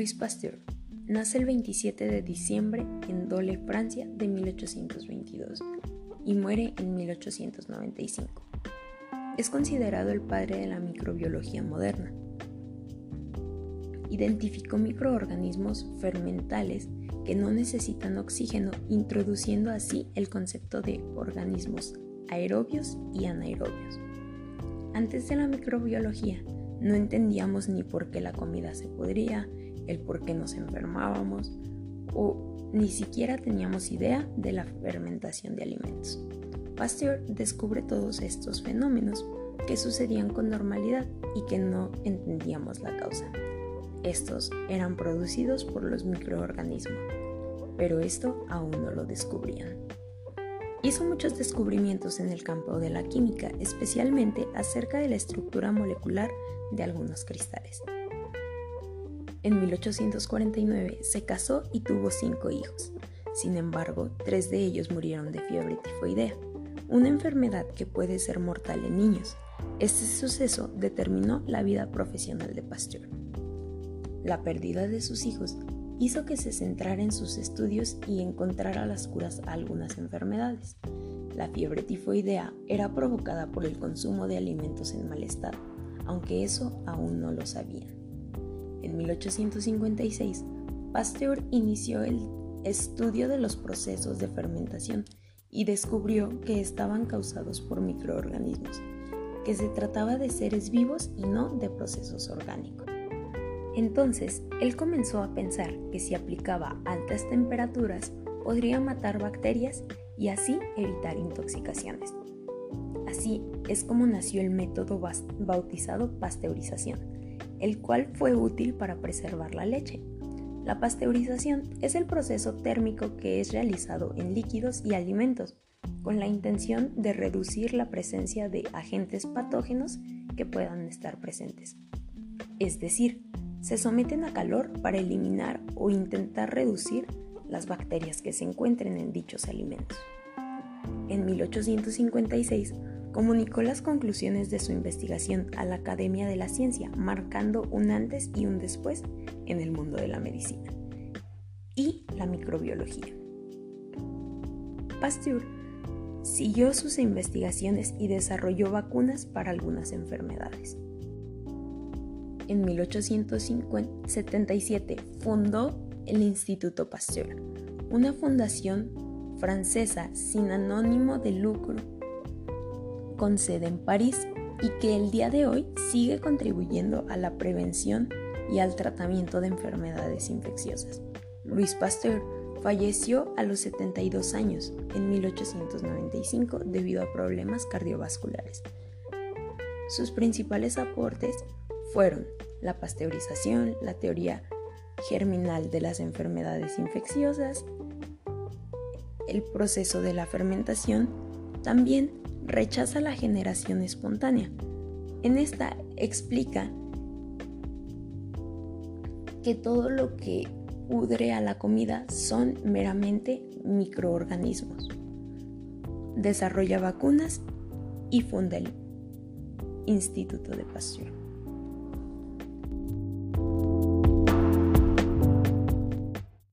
Louis Pasteur nace el 27 de diciembre en Dole, Francia, de 1822 y muere en 1895. Es considerado el padre de la microbiología moderna. Identificó microorganismos fermentales que no necesitan oxígeno, introduciendo así el concepto de organismos aerobios y anaerobios. Antes de la microbiología, no entendíamos ni por qué la comida se podría, el por qué nos enfermábamos o ni siquiera teníamos idea de la fermentación de alimentos. Pasteur descubre todos estos fenómenos que sucedían con normalidad y que no entendíamos la causa. Estos eran producidos por los microorganismos, pero esto aún no lo descubrían. Hizo muchos descubrimientos en el campo de la química, especialmente acerca de la estructura molecular de algunos cristales. En 1849 se casó y tuvo cinco hijos. Sin embargo, tres de ellos murieron de fiebre tifoidea, una enfermedad que puede ser mortal en niños. Este suceso determinó la vida profesional de Pasteur. La pérdida de sus hijos hizo que se centrara en sus estudios y encontrara las curas a algunas enfermedades. La fiebre tifoidea era provocada por el consumo de alimentos en mal estado, aunque eso aún no lo sabían. En 1856, Pasteur inició el estudio de los procesos de fermentación y descubrió que estaban causados por microorganismos, que se trataba de seres vivos y no de procesos orgánicos. Entonces, él comenzó a pensar que si aplicaba altas temperaturas podría matar bacterias y así evitar intoxicaciones. Así es como nació el método bautizado pasteurización, el cual fue útil para preservar la leche. La pasteurización es el proceso térmico que es realizado en líquidos y alimentos con la intención de reducir la presencia de agentes patógenos que puedan estar presentes. Es decir, se someten a calor para eliminar o intentar reducir las bacterias que se encuentren en dichos alimentos. En 1856 comunicó las conclusiones de su investigación a la Academia de la Ciencia, marcando un antes y un después en el mundo de la medicina y la microbiología. Pasteur siguió sus investigaciones y desarrolló vacunas para algunas enfermedades en 1877 fundó el Instituto Pasteur, una fundación francesa sin anónimo de lucro, con sede en París y que el día de hoy sigue contribuyendo a la prevención y al tratamiento de enfermedades infecciosas. Louis Pasteur falleció a los 72 años en 1895 debido a problemas cardiovasculares. Sus principales aportes fueron la pasteurización, la teoría germinal de las enfermedades infecciosas, el proceso de la fermentación, también rechaza la generación espontánea. En esta explica que todo lo que pudre a la comida son meramente microorganismos. Desarrolla vacunas y funda el Instituto de Pasteur.